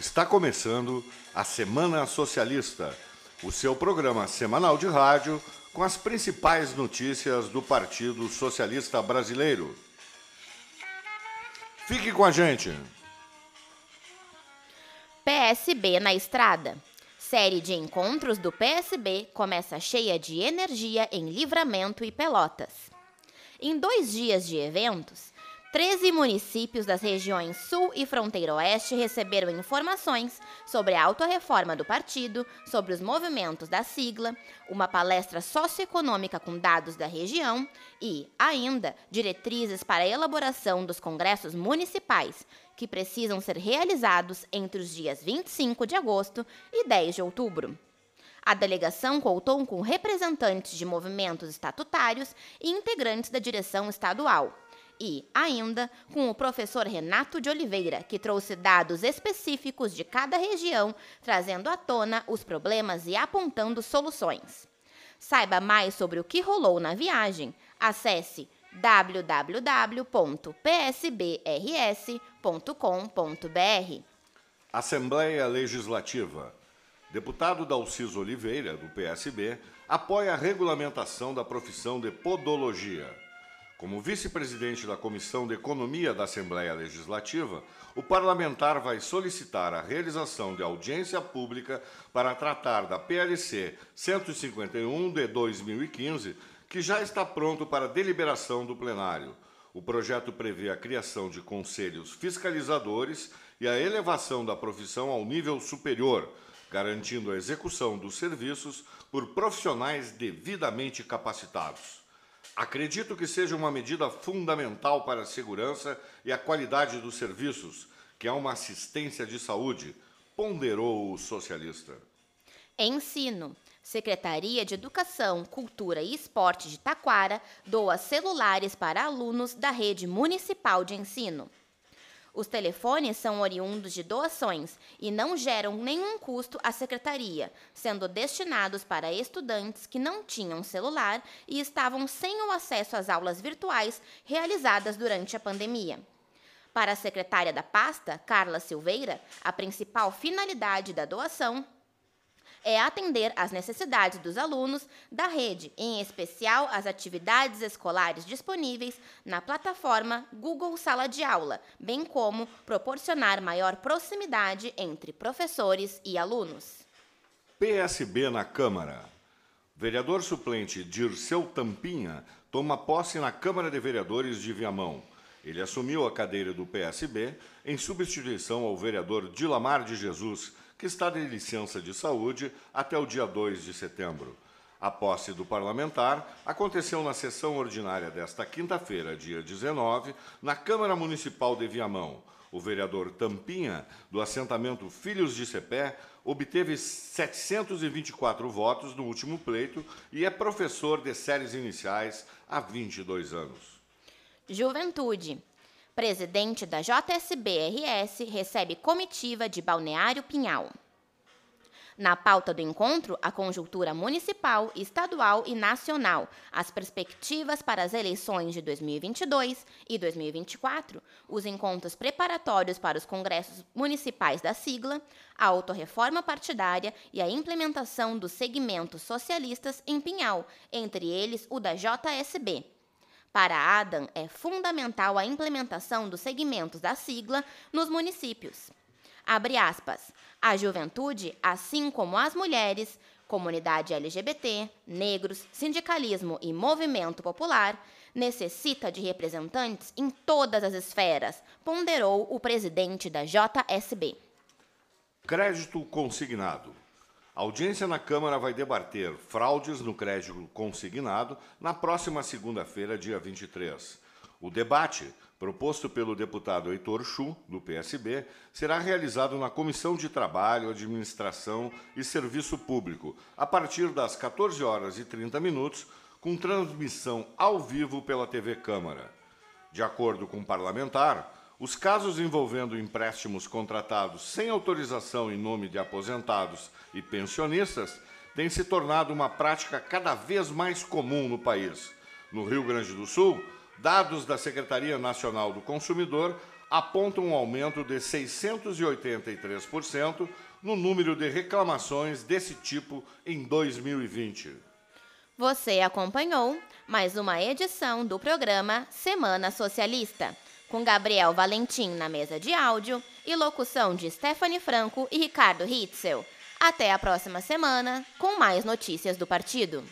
Está começando a Semana Socialista, o seu programa semanal de rádio com as principais notícias do Partido Socialista Brasileiro. Fique com a gente. PSB na estrada. Série de encontros do PSB começa cheia de energia em Livramento e Pelotas. Em dois dias de eventos, 13 municípios das regiões Sul e Fronteira Oeste receberam informações sobre a autorreforma do partido, sobre os movimentos da sigla, uma palestra socioeconômica com dados da região e, ainda, diretrizes para a elaboração dos congressos municipais, que precisam ser realizados entre os dias 25 de agosto e 10 de outubro. A delegação contou com representantes de movimentos estatutários e integrantes da direção estadual e, ainda, com o professor Renato de Oliveira, que trouxe dados específicos de cada região, trazendo à tona os problemas e apontando soluções. Saiba mais sobre o que rolou na viagem. Acesse www.psbrs.com.br. Assembleia Legislativa. Deputado Dalciso Oliveira, do PSB, apoia a regulamentação da profissão de podologia. Como vice-presidente da Comissão de Economia da Assembleia Legislativa, o parlamentar vai solicitar a realização de audiência pública para tratar da PLC 151 de 2015, que já está pronto para deliberação do plenário. O projeto prevê a criação de conselhos fiscalizadores e a elevação da profissão ao nível superior, garantindo a execução dos serviços por profissionais devidamente capacitados. Acredito que seja uma medida fundamental para a segurança e a qualidade dos serviços, que é uma assistência de saúde, ponderou o socialista. Ensino. Secretaria de Educação, Cultura e Esporte de Taquara doa celulares para alunos da rede municipal de ensino. Os telefones são oriundos de doações e não geram nenhum custo à secretaria, sendo destinados para estudantes que não tinham celular e estavam sem o acesso às aulas virtuais realizadas durante a pandemia. Para a secretária da pasta, Carla Silveira, a principal finalidade da doação é atender às necessidades dos alunos da rede, em especial as atividades escolares disponíveis na plataforma Google Sala de Aula, bem como proporcionar maior proximidade entre professores e alunos. PSB na Câmara. Vereador suplente Dirceu Tampinha toma posse na Câmara de Vereadores de Viamão. Ele assumiu a cadeira do PSB em substituição ao vereador Dilamar de Jesus, que está de licença de saúde até o dia 2 de setembro. A posse do parlamentar aconteceu na sessão ordinária desta quinta-feira, dia 19, na Câmara Municipal de Viamão. O vereador Tampinha, do assentamento Filhos de Cepé, obteve 724 votos no último pleito e é professor de séries iniciais há 22 anos. Juventude. Presidente da JSBRS recebe comitiva de Balneário Pinhal. Na pauta do encontro, a conjuntura municipal, estadual e nacional, as perspectivas para as eleições de 2022 e 2024, os encontros preparatórios para os congressos municipais da sigla, a autorreforma partidária e a implementação dos segmentos socialistas em Pinhal, entre eles o da JSB. Para Adam, é fundamental a implementação dos segmentos da sigla nos municípios. Abre aspas. A juventude, assim como as mulheres, comunidade LGBT, negros, sindicalismo e movimento popular, necessita de representantes em todas as esferas, ponderou o presidente da JSB. Crédito consignado. A audiência na Câmara vai debater fraudes no crédito consignado na próxima segunda-feira, dia 23. O debate, proposto pelo deputado Heitor Chu, do PSB, será realizado na Comissão de Trabalho, Administração e Serviço Público, a partir das 14 horas e 30 minutos, com transmissão ao vivo pela TV Câmara. De acordo com o parlamentar, os casos envolvendo empréstimos contratados sem autorização em nome de aposentados e pensionistas têm se tornado uma prática cada vez mais comum no país. No Rio Grande do Sul, dados da Secretaria Nacional do Consumidor apontam um aumento de 683% no número de reclamações desse tipo em 2020. Você acompanhou mais uma edição do programa Semana Socialista, com Gabriel Valentim na mesa de áudio e locução de Stephanie Franco e Ricardo Hitzel. Até a próxima semana com mais notícias do partido.